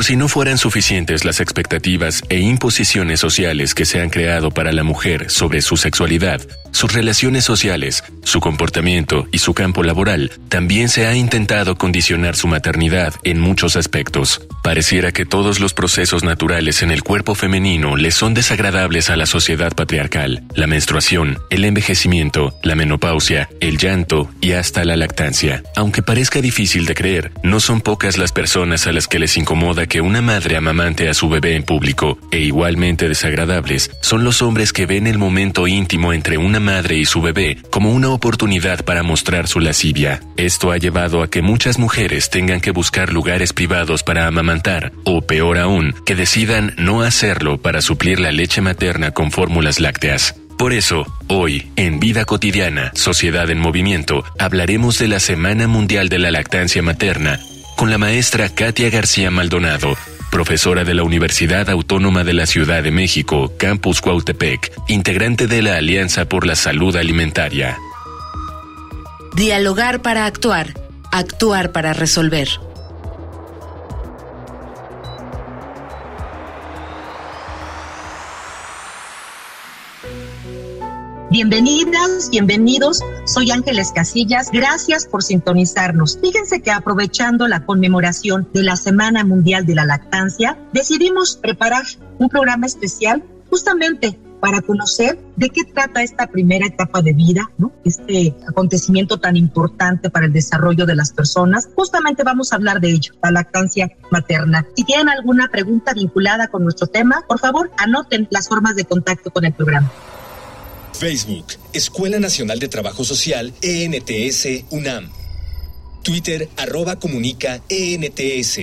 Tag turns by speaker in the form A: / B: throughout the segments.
A: Por si no fueran suficientes las expectativas e imposiciones sociales que se han creado para la mujer sobre su sexualidad, sus relaciones sociales, su comportamiento y su campo laboral, también se ha intentado condicionar su maternidad en muchos aspectos. Pareciera que todos los procesos naturales en el cuerpo femenino le son desagradables a la sociedad patriarcal. La menstruación, el envejecimiento, la menopausia, el llanto y hasta la lactancia. Aunque parezca difícil de creer, no son pocas las personas a las que les incomoda que una madre amamante a su bebé en público, e igualmente desagradables, son los hombres que ven el momento íntimo entre una madre y su bebé como una oportunidad para mostrar su lascivia. Esto ha llevado a que muchas mujeres tengan que buscar lugares privados para amamantar, o peor aún, que decidan no hacerlo para suplir la leche materna con fórmulas lácteas. Por eso, hoy, en Vida Cotidiana, Sociedad en Movimiento, hablaremos de la Semana Mundial de la Lactancia Materna con la maestra Katia García Maldonado, profesora de la Universidad Autónoma de la Ciudad de México, Campus Cuautepec, integrante de la Alianza por la Salud Alimentaria.
B: Dialogar para actuar, actuar para resolver.
C: Bienvenidas, bienvenidos. Soy Ángeles Casillas. Gracias por sintonizarnos. Fíjense que aprovechando la conmemoración de la Semana Mundial de la Lactancia, decidimos preparar un programa especial justamente para conocer de qué trata esta primera etapa de vida, este acontecimiento tan importante para el desarrollo de las personas. Justamente vamos a hablar de ello, la lactancia materna. Si tienen alguna pregunta vinculada con nuestro tema, por favor, anoten las formas de contacto con el programa.
D: Facebook, Escuela Nacional de Trabajo Social, ENTS, UNAM. Twitter, arroba comunica, ENTS.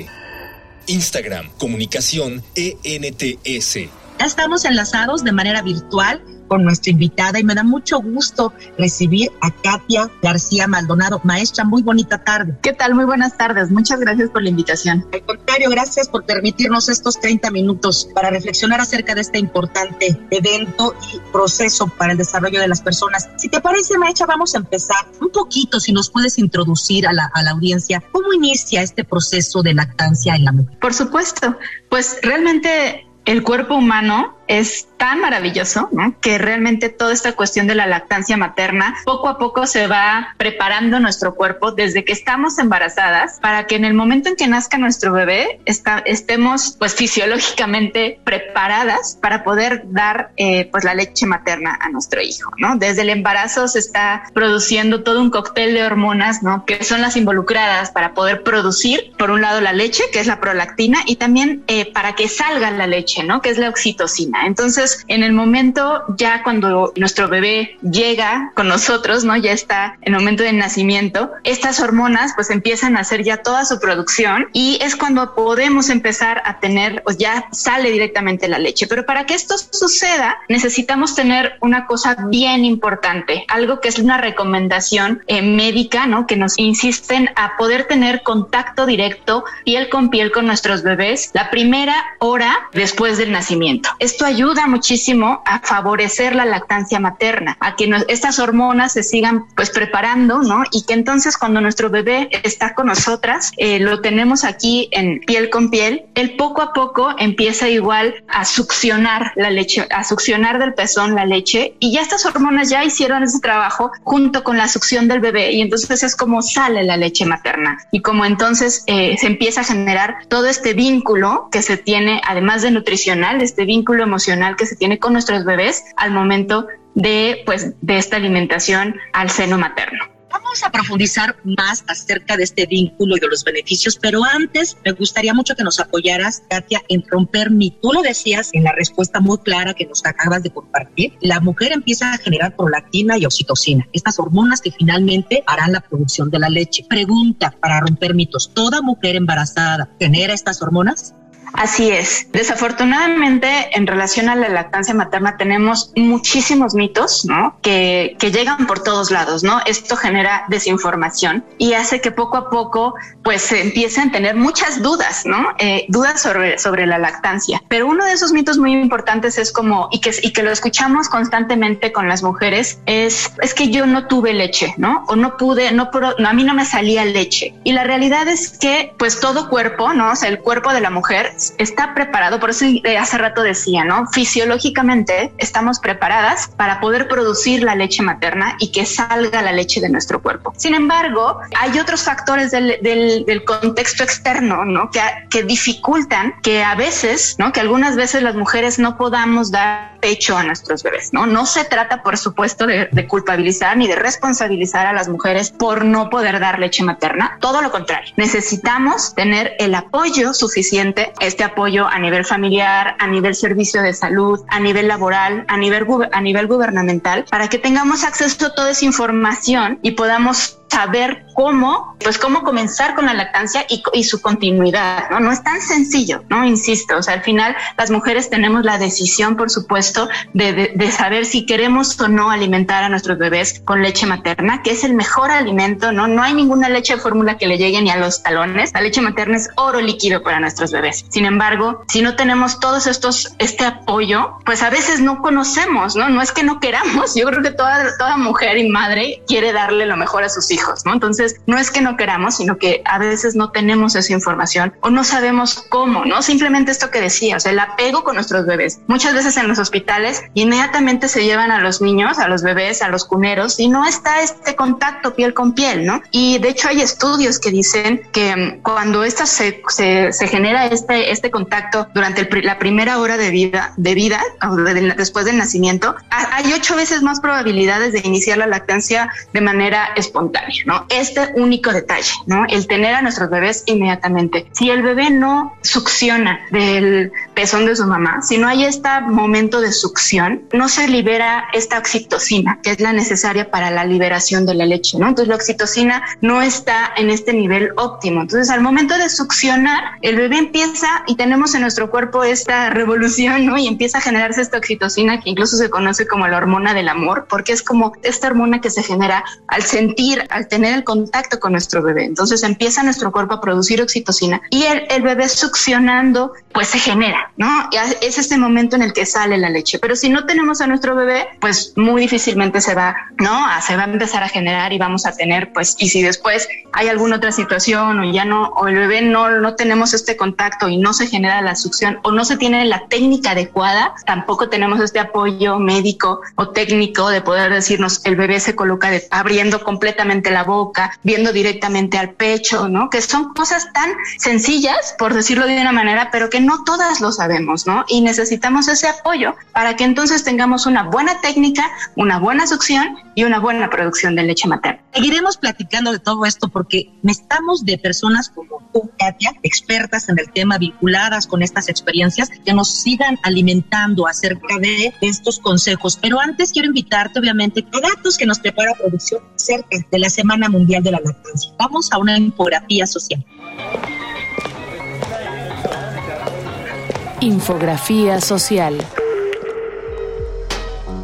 D: Instagram, comunicación, ENTS.
C: Ya estamos enlazados de manera virtual con nuestra invitada y me da mucho gusto recibir a Katia García Maldonado. Maestra, muy bonita tarde.
E: ¿Qué tal? Muy buenas tardes. Muchas gracias por la invitación.
C: Al contrario, gracias por permitirnos estos 30 minutos para reflexionar acerca de este importante evento y proceso para el desarrollo de las personas. Si te parece, Maestra, vamos a empezar un poquito, si nos puedes introducir a la, a la audiencia, ¿cómo inicia este proceso de lactancia en la mujer?
E: Por supuesto, pues realmente el cuerpo humano es tan maravilloso que realmente toda esta cuestión de la lactancia materna poco a poco se va preparando nuestro cuerpo desde que estamos embarazadas para que en el momento en que nazca nuestro bebé estemos pues fisiológicamente preparadas para poder dar eh, pues la leche materna a nuestro hijo, ¿no? Desde el embarazo se está produciendo todo un cóctel de hormonas, ¿no? Que son las involucradas para poder producir, por un lado, la leche, que es la prolactina, y también eh, para que salga la leche, ¿no? Que es la oxitocina. Entonces, en el momento ya cuando nuestro bebé llega con nosotros, ¿no? Ya está en el momento del nacimiento, estas hormonas pues empiezan a hacer ya toda su producción y es cuando podemos empezar a tener, pues ya sale directamente la leche. Pero para que esto suceda, necesitamos tener una cosa bien importante, algo que es una recomendación eh, médica, ¿no? Que nos insisten a poder tener contacto directo piel con piel con nuestros bebés la primera hora después del nacimiento. Esto ayuda muchísimo a favorecer la lactancia materna, a que estas hormonas se sigan pues preparando, ¿no? Y que entonces cuando nuestro bebé está con nosotras, eh, lo tenemos aquí en piel con piel, él poco a poco empieza igual a succionar la leche, a succionar del pezón la leche y ya estas hormonas ya hicieron ese trabajo junto con la succión del bebé y entonces es como sale la leche materna y como entonces eh, se empieza a generar todo este vínculo que se tiene, además de nutricional, este vínculo emocional que se tiene con nuestros bebés al momento de, pues, de esta alimentación al seno materno.
C: Vamos a profundizar más acerca de este vínculo y de los beneficios, pero antes me gustaría mucho que nos apoyaras, Katia, en romper mi. Tú lo decías en la respuesta muy clara que nos acabas de compartir. La mujer empieza a generar prolactina y oxitocina, estas hormonas que finalmente harán la producción de la leche. Pregunta para romper mitos: ¿toda mujer embarazada genera estas hormonas?
E: Así es. Desafortunadamente, en relación a la lactancia materna, tenemos muchísimos mitos, ¿no? Que, que llegan por todos lados, ¿no? Esto genera desinformación y hace que poco a poco, pues, se empiecen a tener muchas dudas, ¿no? Eh, dudas sobre, sobre la lactancia. Pero uno de esos mitos muy importantes es como, y que, y que lo escuchamos constantemente con las mujeres, es, es que yo no tuve leche, ¿no? O no pude, no, no, a mí no me salía leche. Y la realidad es que, pues, todo cuerpo, ¿no? O sea, el cuerpo de la mujer está preparado, por eso hace rato decía, ¿no? Fisiológicamente estamos preparadas para poder producir la leche materna y que salga la leche de nuestro cuerpo. Sin embargo, hay otros factores del, del, contexto externo, ¿no? Que, que dificultan que a veces, ¿no? Que algunas veces las mujeres no podamos dar pecho a nuestros bebés, ¿no? No se trata, por supuesto, de, culpabilizar ni de responsabilizar a las mujeres por no poder dar leche materna. Todo lo contrario. Necesitamos tener el apoyo suficiente este apoyo a nivel familiar, a nivel servicio de salud, a nivel laboral, a nivel, a nivel gubernamental, para que tengamos acceso a toda esa información y podamos saber cómo, pues cómo comenzar con la lactancia y, y, su continuidad, ¿no? No es tan sencillo, ¿no? Insisto, o sea, al final las mujeres tenemos la decisión, por supuesto, de, de, de, saber si queremos o no alimentar a nuestros bebés con leche materna, que es el mejor alimento, ¿no? No hay ninguna leche de fórmula que le llegue ni a los talones. La leche materna es oro líquido para nuestros bebés. Sin embargo, si no tenemos todos estos, este apoyo, pues a veces no conocemos, ¿no? No es que no queramos, yo creo que toda, toda mujer y madre quiere darle lo mejor a sus hijos hijos, ¿no? Entonces, no es que no queramos, sino que a veces no tenemos esa información o no sabemos cómo, ¿no? Simplemente esto que decía, o sea, el apego con nuestros bebés. Muchas veces en los hospitales inmediatamente se llevan a los niños, a los bebés, a los cuneros y no está este contacto piel con piel, ¿no? Y de hecho hay estudios que dicen que mm, cuando esta se, se, se genera este, este contacto durante el, la primera hora de vida, de vida o de, después del nacimiento, hay ocho veces más probabilidades de iniciar la lactancia de manera espontánea. ¿No? Este único detalle, ¿no? El tener a nuestros bebés inmediatamente. Si el bebé no succiona del pezón de su mamá, si no hay este momento de succión, no se libera esta oxitocina, que es la necesaria para la liberación de la leche, ¿no? Entonces la oxitocina no está en este nivel óptimo. Entonces al momento de succionar, el bebé empieza y tenemos en nuestro cuerpo esta revolución, ¿no? Y empieza a generarse esta oxitocina que incluso se conoce como la hormona del amor, porque es como esta hormona que se genera al sentir, al tener el contacto con nuestro bebé. Entonces empieza nuestro cuerpo a producir oxitocina y el, el bebé succionando, pues se genera, ¿no? Es este momento en el que sale la leche. Pero si no tenemos a nuestro bebé, pues muy difícilmente se va, ¿no? Se va a empezar a generar y vamos a tener, pues, y si después hay alguna otra situación o ya no, o el bebé no, no tenemos este contacto y no se genera la succión o no se tiene la técnica adecuada, tampoco tenemos este apoyo médico o técnico de poder decirnos el bebé se coloca de, abriendo completamente la boca, viendo directamente al pecho, ¿no? Que son cosas tan sencillas, por decirlo de una manera, pero que no todas lo sabemos, ¿no? Y necesitamos ese apoyo para que entonces tengamos una buena técnica, una buena succión y una buena producción de leche materna.
C: Seguiremos platicando de todo esto porque necesitamos de personas como tú, Katia, expertas en el tema, vinculadas con estas experiencias, que nos sigan alimentando acerca de estos consejos. Pero antes quiero invitarte, obviamente, a datos que nos prepara producción cerca de la Semana Mundial de la Lactancia. Vamos a una infografía social.
B: Infografía social.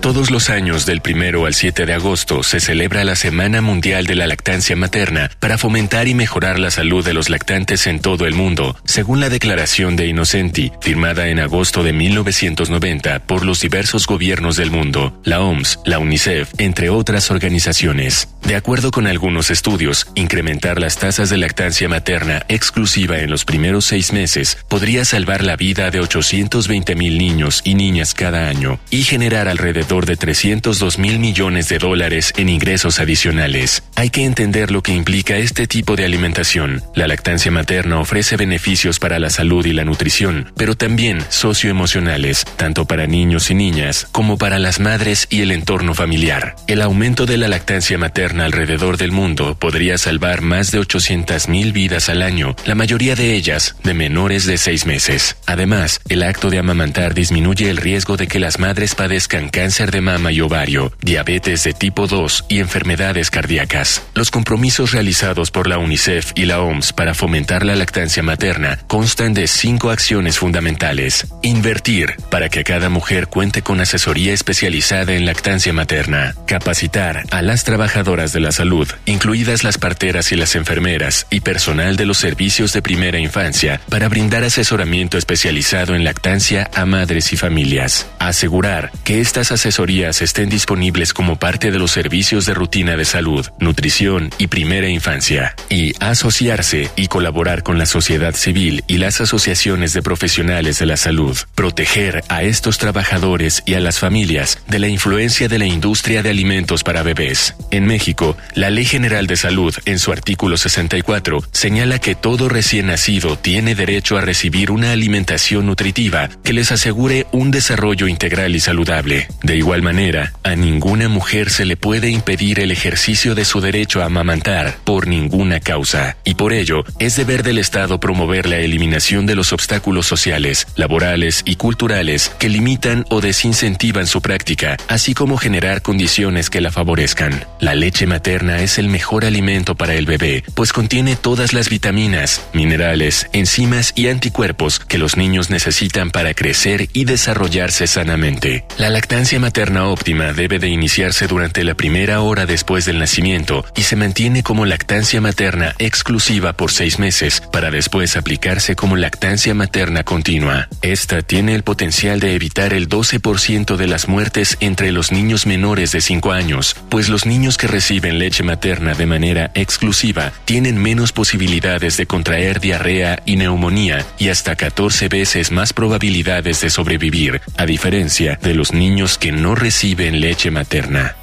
A: Todos los años del primero al 7 de agosto se celebra la Semana Mundial de la Lactancia Materna para fomentar y mejorar la salud de los lactantes en todo el mundo, según la Declaración de Innocenti, firmada en agosto de 1990 por los diversos gobiernos del mundo, la OMS, la UNICEF, entre otras organizaciones. De acuerdo con algunos estudios, incrementar las tasas de lactancia materna exclusiva en los primeros seis meses podría salvar la vida de 820 mil niños y niñas cada año y generar alrededor de 302 mil millones de dólares en ingresos adicionales. Hay que entender lo que implica este tipo de alimentación. La lactancia materna ofrece beneficios para la salud y la nutrición, pero también socioemocionales, tanto para niños y niñas como para las madres y el entorno familiar. El aumento de la lactancia materna alrededor del mundo podría salvar más de 800.000 vidas al año, la mayoría de ellas de menores de 6 meses. Además, el acto de amamantar disminuye el riesgo de que las madres padezcan cáncer de mama y ovario, diabetes de tipo 2 y enfermedades cardíacas. Los compromisos realizados por la UNICEF y la OMS para fomentar la lactancia materna constan de cinco acciones fundamentales. Invertir para que cada mujer cuente con asesoría especializada en lactancia materna. Capacitar a las trabajadoras de la salud, incluidas las parteras y las enfermeras y personal de los servicios de primera infancia, para brindar asesoramiento especializado en lactancia a madres y familias. Asegurar que estas asesorías estén disponibles como parte de los servicios de rutina de salud, nutrición y primera infancia. Y asociarse y colaborar con la sociedad civil y las asociaciones de profesionales de la salud. Proteger a estos trabajadores y a las familias de la influencia de la industria de alimentos para bebés. En México, la Ley General de Salud, en su artículo 64, señala que todo recién nacido tiene derecho a recibir una alimentación nutritiva que les asegure un desarrollo integral y saludable. De igual manera, a ninguna mujer se le puede impedir el ejercicio de su derecho a amamantar por ninguna causa, y por ello es deber del Estado promover la eliminación de los obstáculos sociales, laborales y culturales que limitan o desincentivan su práctica, así como generar condiciones que la favorezcan. La leche materna es el mejor alimento para el bebé, pues contiene todas las vitaminas, minerales, enzimas y anticuerpos que los niños necesitan para crecer y desarrollarse sanamente. La lactancia materna óptima debe de iniciarse durante la primera hora después del nacimiento y se mantiene como lactancia materna exclusiva por seis meses para después aplicarse como lactancia materna continua. Esta tiene el potencial de evitar el 12% de las muertes entre los niños menores de 5 años, pues los niños que reciben leche materna de manera exclusiva tienen menos posibilidades de contraer diarrea y neumonía y hasta 14 veces más probabilidades de sobrevivir, a diferencia de los niños que no reciben leche materna.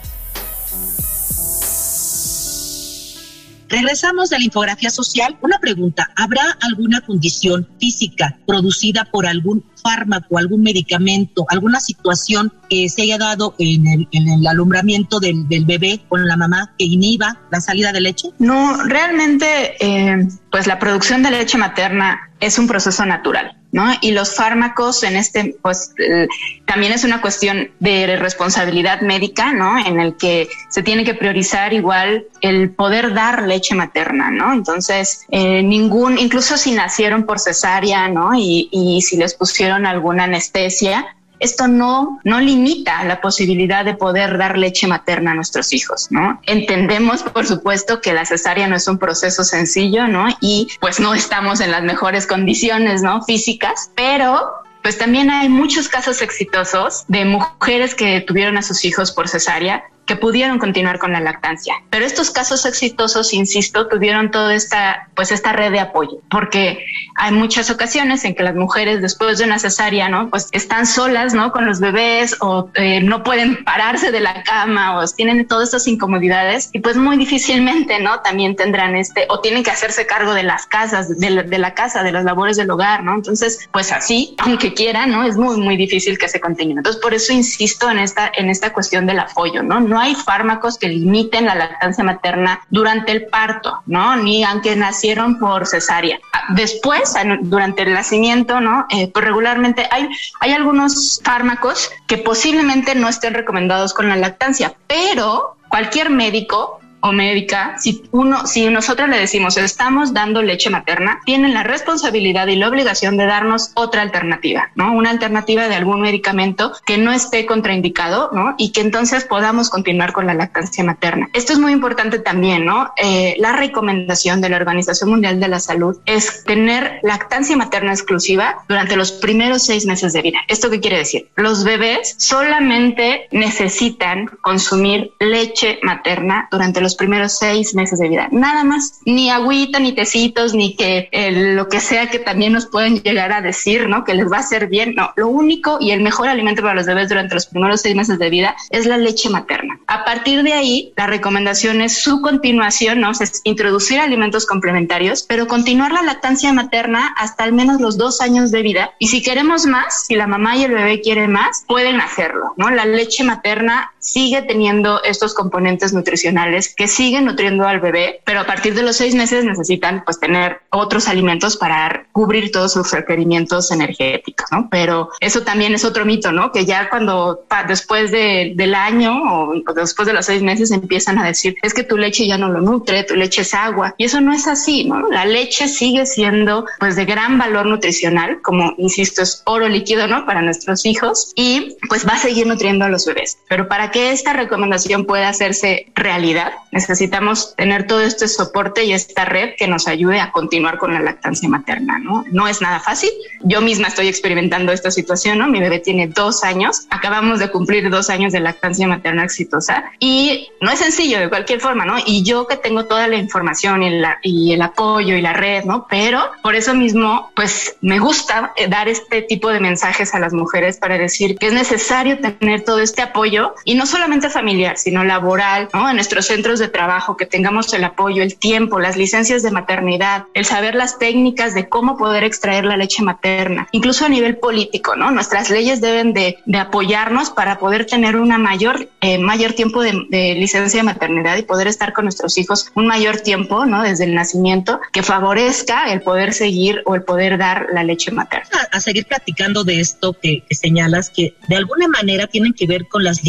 C: Regresamos de la infografía social. Una pregunta, ¿habrá alguna condición física producida por algún fármaco, algún medicamento, alguna situación que se haya dado en el, en el alumbramiento del, del, bebé con la mamá que inhiba la salida de leche?
E: No, realmente, eh, pues la producción de leche materna es un proceso natural. ¿No? Y los fármacos en este, pues eh, también es una cuestión de responsabilidad médica, ¿no? En el que se tiene que priorizar igual el poder dar leche materna, ¿no? Entonces, eh, ningún, incluso si nacieron por cesárea, ¿no? Y, y si les pusieron alguna anestesia, esto no, no limita la posibilidad de poder dar leche materna a nuestros hijos, ¿no? Entendemos, por supuesto, que la cesárea no es un proceso sencillo, ¿no? Y pues no estamos en las mejores condiciones, ¿no? Físicas, pero pues también hay muchos casos exitosos de mujeres que tuvieron a sus hijos por cesárea que pudieron continuar con la lactancia. Pero estos casos exitosos, insisto, tuvieron toda esta, pues esta red de apoyo, porque hay muchas ocasiones en que las mujeres después de una cesárea, ¿no? Pues están solas, ¿no? Con los bebés o eh, no pueden pararse de la cama o tienen todas estas incomodidades y pues muy difícilmente, ¿no? También tendrán este, o tienen que hacerse cargo de las casas, de la, de la casa, de las labores del hogar, ¿no? Entonces, pues así, aunque quieran, ¿no? Es muy, muy difícil que se continúe. Entonces, por eso insisto en esta, en esta cuestión del apoyo, ¿no? No hay fármacos que limiten la lactancia materna durante el parto, ¿no? Ni aunque nacieron por cesárea. Después, durante el nacimiento, ¿no? Eh, pues regularmente hay, hay algunos fármacos que posiblemente no estén recomendados con la lactancia, pero cualquier médico o médica, si uno, si nosotros le decimos estamos dando leche materna, tienen la responsabilidad y la obligación de darnos otra alternativa, ¿no? Una alternativa de algún medicamento que no esté contraindicado, ¿no? Y que entonces podamos continuar con la lactancia materna. Esto es muy importante también, ¿no? Eh, la recomendación de la Organización Mundial de la Salud es tener lactancia materna exclusiva durante los primeros seis meses de vida. ¿Esto qué quiere decir? Los bebés solamente necesitan consumir leche materna durante los los primeros seis meses de vida. Nada más, ni agüita, ni tecitos, ni que lo que sea que también nos pueden llegar a decir, ¿no? Que les va a hacer bien. No, lo único y el mejor alimento para los bebés durante los primeros seis meses de vida es la leche materna. A partir de ahí, la recomendación es su continuación, ¿no? Es introducir alimentos complementarios, pero continuar la lactancia materna hasta al menos los dos años de vida. Y si queremos más, si la mamá y el bebé quieren más, pueden hacerlo, ¿no? La leche materna sigue teniendo estos componentes nutricionales que siguen nutriendo al bebé, pero a partir de los seis meses necesitan pues tener otros alimentos para cubrir todos sus requerimientos energéticos, ¿no? Pero eso también es otro mito, ¿no? Que ya cuando después de, del año o después de los seis meses empiezan a decir es que tu leche ya no lo nutre, tu leche es agua y eso no es así, ¿no? La leche sigue siendo pues de gran valor nutricional, como insisto, es oro líquido, ¿no? Para nuestros hijos y pues va a seguir nutriendo a los bebés. Pero para que esta recomendación pueda hacerse realidad, necesitamos tener todo este soporte y esta red que nos ayude a continuar con la lactancia materna, ¿no? No es nada fácil. Yo misma estoy experimentando esta situación, ¿no? Mi bebé tiene dos años, acabamos de cumplir dos años de lactancia materna exitosa y no es sencillo de cualquier forma, ¿no? Y yo que tengo toda la información y, la, y el apoyo y la red, ¿no? Pero por eso mismo, pues me gusta eh, dar este tipo de mensajes a las mujeres para decir que es necesario tener todo este apoyo y no solamente familiar, sino laboral, ¿no? En nuestros centros de trabajo, que tengamos el apoyo, el tiempo, las licencias de maternidad, el saber las técnicas de cómo poder extraer la leche materna, incluso a nivel político, ¿no? Nuestras leyes deben de, de apoyarnos para poder tener una mayor, eh, mayor tiempo de, de, licencia de maternidad y poder estar con nuestros hijos un mayor tiempo, ¿no? Desde el nacimiento, que favorezca el poder seguir o el poder dar la leche materna.
C: A, a seguir platicando de esto que, que señalas, que de alguna manera tienen que ver con las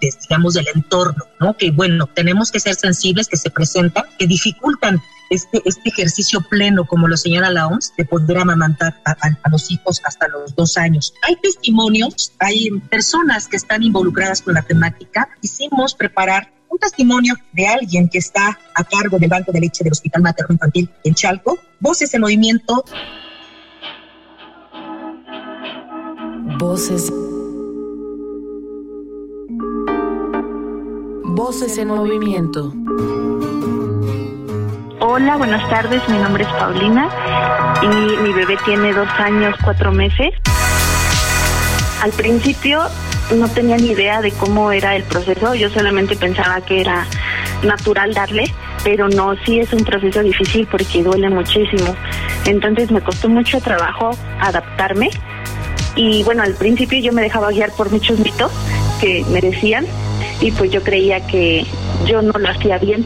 C: digamos, del entorno, ¿no? Que bueno, tenemos que ser sensibles, que se presentan, que dificultan este, este ejercicio pleno, como lo señala la OMS, de poder amamantar a, a, a, los hijos hasta los dos años. Hay testimonios, hay personas que están involucradas con la temática. Quisimos preparar un testimonio de alguien que está a cargo del Banco de Leche del Hospital Materno Infantil en Chalco. Voces en movimiento.
B: Voces. Voces en movimiento.
F: Hola, buenas tardes. Mi nombre es Paulina y mi bebé tiene dos años, cuatro meses. Al principio no tenía ni idea de cómo era el proceso. Yo solamente pensaba que era natural darle, pero no, sí es un proceso difícil porque duele muchísimo. Entonces me costó mucho trabajo adaptarme. Y bueno, al principio yo me dejaba guiar por muchos mitos que me decían y pues yo creía que yo no lo hacía bien.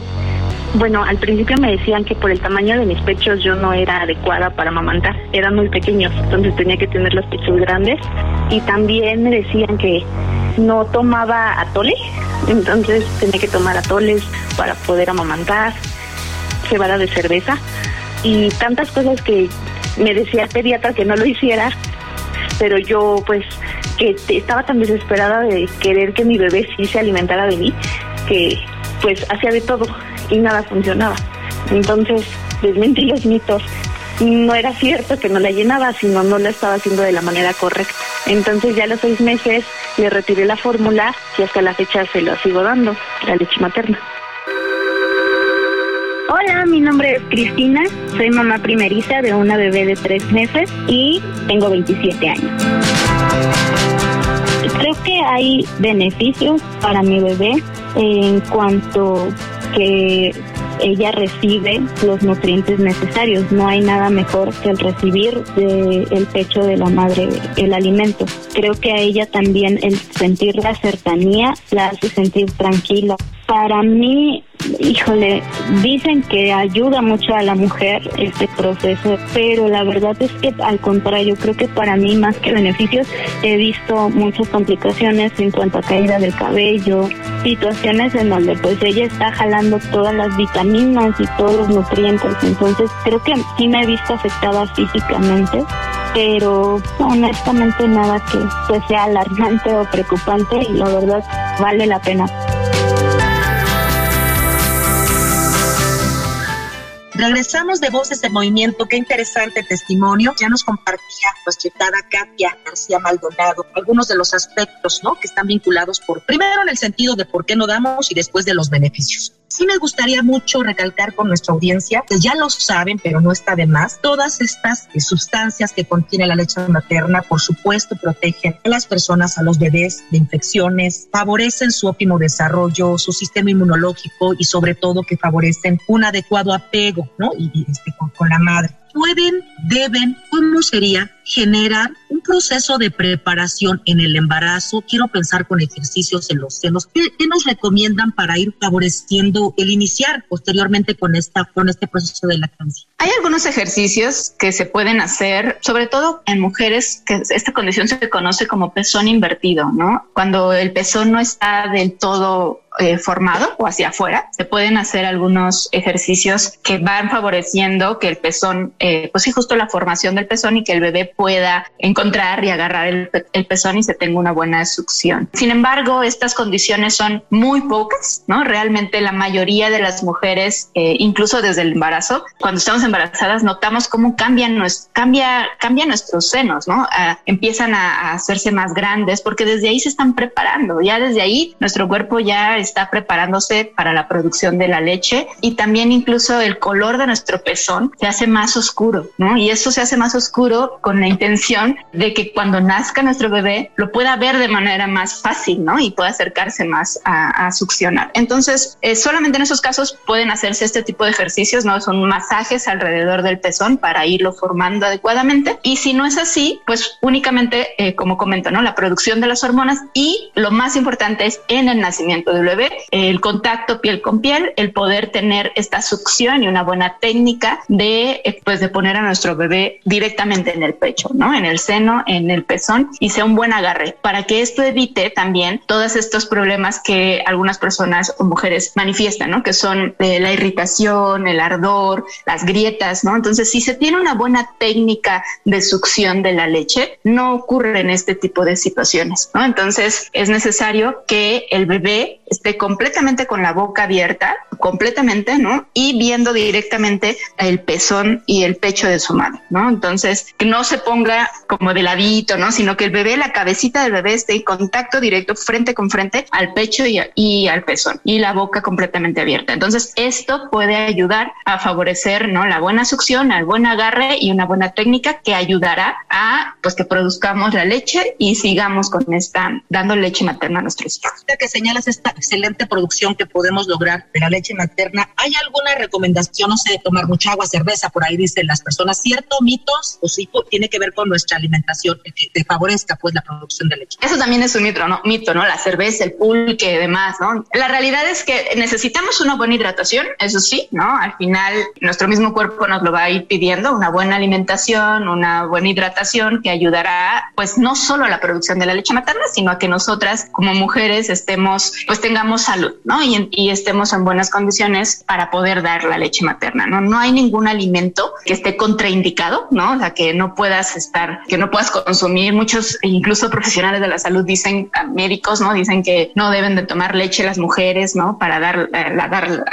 F: Bueno, al principio me decían que por el tamaño de mis pechos yo no era adecuada para amamantar, eran muy pequeños, entonces tenía que tener los pechos grandes. Y también me decían que no tomaba atole, entonces tenía que tomar atoles para poder amamantar, cebada de cerveza y tantas cosas que me decía el pediatra que no lo hiciera, pero yo pues que estaba tan desesperada de querer que mi bebé sí se alimentara de mí que pues hacía de todo y nada funcionaba. Entonces, desmentí los mitos. No era cierto que no la llenaba, sino no la estaba haciendo de la manera correcta. Entonces ya a los seis meses le retiré la fórmula y hasta la fecha se lo sigo dando, la leche materna. Hola, mi nombre es Cristina, soy mamá primeriza de una bebé de tres meses y tengo 27 años. Creo que hay beneficios para mi bebé en cuanto que ella recibe los nutrientes necesarios. No hay nada mejor que el recibir del el pecho de la madre el alimento. Creo que a ella también el sentir la cercanía la hace sentir tranquila. Para mí, híjole, dicen que ayuda mucho a la mujer este proceso, pero la verdad es que al contrario, creo que para mí más que beneficios he visto muchas complicaciones en cuanto a caída del cabello, situaciones en donde pues ella está jalando todas las vitaminas y todos los nutrientes, entonces creo que sí me he visto afectada físicamente pero honestamente nada que pues sea alarmante o preocupante y la verdad vale la pena.
C: Regresamos de Voces en Movimiento. Qué interesante testimonio. Ya nos compartía nuestra invitada Katia García Maldonado algunos de los aspectos ¿no? que están vinculados por, primero en el sentido de por qué no damos y después de los beneficios. Sí me gustaría mucho recalcar con nuestra audiencia, que ya lo saben, pero no está de más, todas estas sustancias que contiene la leche materna, por supuesto, protegen a las personas, a los bebés de infecciones, favorecen su óptimo desarrollo, su sistema inmunológico y sobre todo que favorecen un adecuado apego, ¿no? Y, este, con la madre pueden, deben, ¿cómo sería generar un proceso de preparación en el embarazo? Quiero pensar con ejercicios en los senos. ¿Qué, nos recomiendan para ir favoreciendo el iniciar posteriormente con, esta, con este proceso de lactancia?
E: Hay algunos ejercicios que se pueden hacer, sobre todo en mujeres, que esta condición se conoce como pezón invertido, ¿no? Cuando el pezón no está del todo eh, formado o hacia afuera, se pueden hacer algunos ejercicios que van favoreciendo que el pezón, eh, pues sí, justo la formación del pezón y que el bebé pueda encontrar y agarrar el, pezón y se tenga una buena succión. Sin embargo, estas condiciones son muy pocas, ¿no? Realmente la mayoría de las mujeres, eh, incluso desde el embarazo, cuando estamos embarazadas, notamos cómo cambian, cambia, cambia nuestros senos, ¿no? Ah, empiezan a, a hacerse más grandes porque desde ahí se están preparando, ya desde ahí nuestro cuerpo ya está preparándose para la producción de la leche y también incluso el color de nuestro pezón se hace más oscuro, ¿no? Y eso se hace más oscuro con la intención de que cuando nazca nuestro bebé lo pueda ver de manera más fácil, ¿no? Y pueda acercarse más a, succionar. Entonces, eh, solamente en esos casos pueden hacerse este tipo de ejercicios, ¿no? Son masajes alrededor del pezón para irlo formando adecuadamente. Y si no es así, pues únicamente, eh, como comento, ¿no? La producción de las hormonas y lo más importante es en el nacimiento del el contacto piel con piel, el poder tener esta succión y una buena técnica de, eh, pues, de poner a nuestro bebé directamente en el pecho, ¿no? En el seno, en el pezón y sea un buen agarre para que esto evite también todos estos problemas que algunas personas o mujeres manifiestan, ¿no? Que son eh, la irritación, el ardor, las grietas, ¿no? Entonces, si se tiene una buena técnica de succión de la leche, no ocurre en este tipo de situaciones, ¿no? Entonces, es necesario que el bebé esté completamente con la boca abierta, completamente, ¿no? Y viendo directamente el pezón y el pecho de su madre, ¿no? Entonces, que no se ponga como de ladito, ¿no? Sino que el bebé, la cabecita del bebé esté en contacto directo, frente con frente, al pecho y, y al pezón, y la boca completamente abierta. Entonces, esto puede ayudar a favorecer, ¿no? La buena succión, el buen agarre y una buena técnica que ayudará a, pues, que produzcamos la leche y sigamos con esta, dando leche materna a nuestros hijos.
C: señalas esta excelente producción que podemos lograr de la leche materna, ¿hay alguna recomendación, no sé, tomar mucha agua, cerveza, por ahí dicen las personas, cierto, mitos, o sí tiene que ver con nuestra alimentación, que te favorezca pues la producción de leche?
E: Eso también es un mito, ¿no? Mito, ¿no? La cerveza, el pulque, demás, ¿no? La realidad es que necesitamos una buena hidratación, eso sí, ¿no? Al final nuestro mismo cuerpo nos lo va a ir pidiendo, una buena alimentación, una buena hidratación que ayudará pues no solo a la producción de la leche materna, sino a que nosotras como mujeres estemos pues tengamos salud, ¿no? Y, y, estemos en buenas condiciones para poder dar la leche materna, ¿no? No hay ningún alimento que esté contraindicado, ¿no? O sea, que no puedas estar, que no puedas consumir. Muchos, incluso profesionales de la salud dicen, médicos, ¿no? Dicen que no deben de tomar leche las mujeres, ¿no? Para dar, eh, la, dar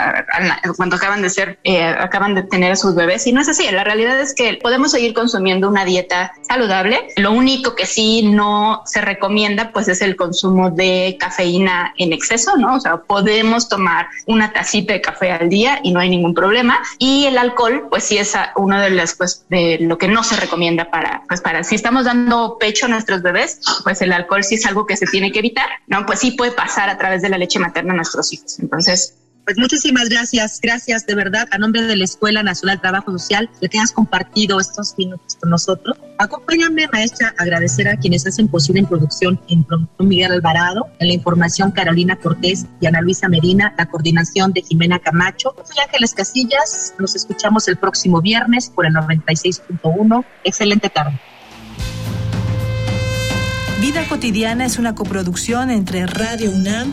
E: cuando acaban de ser, eh, acaban de tener a sus bebés. Y no es así. La realidad es que podemos seguir consumiendo una dieta saludable. Lo único que sí no se recomienda, pues, es el consumo de cafeína en exceso ¿no? O sea, podemos tomar una tacita de café al día y no hay ningún problema. Y el alcohol, pues sí es uno de las, pues, de lo que no se recomienda para, pues para, si estamos dando pecho a nuestros bebés, pues el alcohol sí es algo que se tiene que evitar, ¿no? Pues sí puede pasar a través de la leche materna a nuestros hijos. Entonces,
C: pues muchísimas gracias, gracias de verdad a nombre de la Escuela Nacional de Trabajo Social de que hayas compartido estos minutos con nosotros. Acompáñame, maestra, agradecer a quienes hacen posible en producción, en producción Miguel Alvarado, en la información Carolina Cortés y Ana Luisa Medina, la coordinación de Jimena Camacho. Soy Ángeles Casillas, nos escuchamos el próximo viernes por el 96.1. Excelente tarde.
B: Vida cotidiana es una coproducción entre Radio UNAM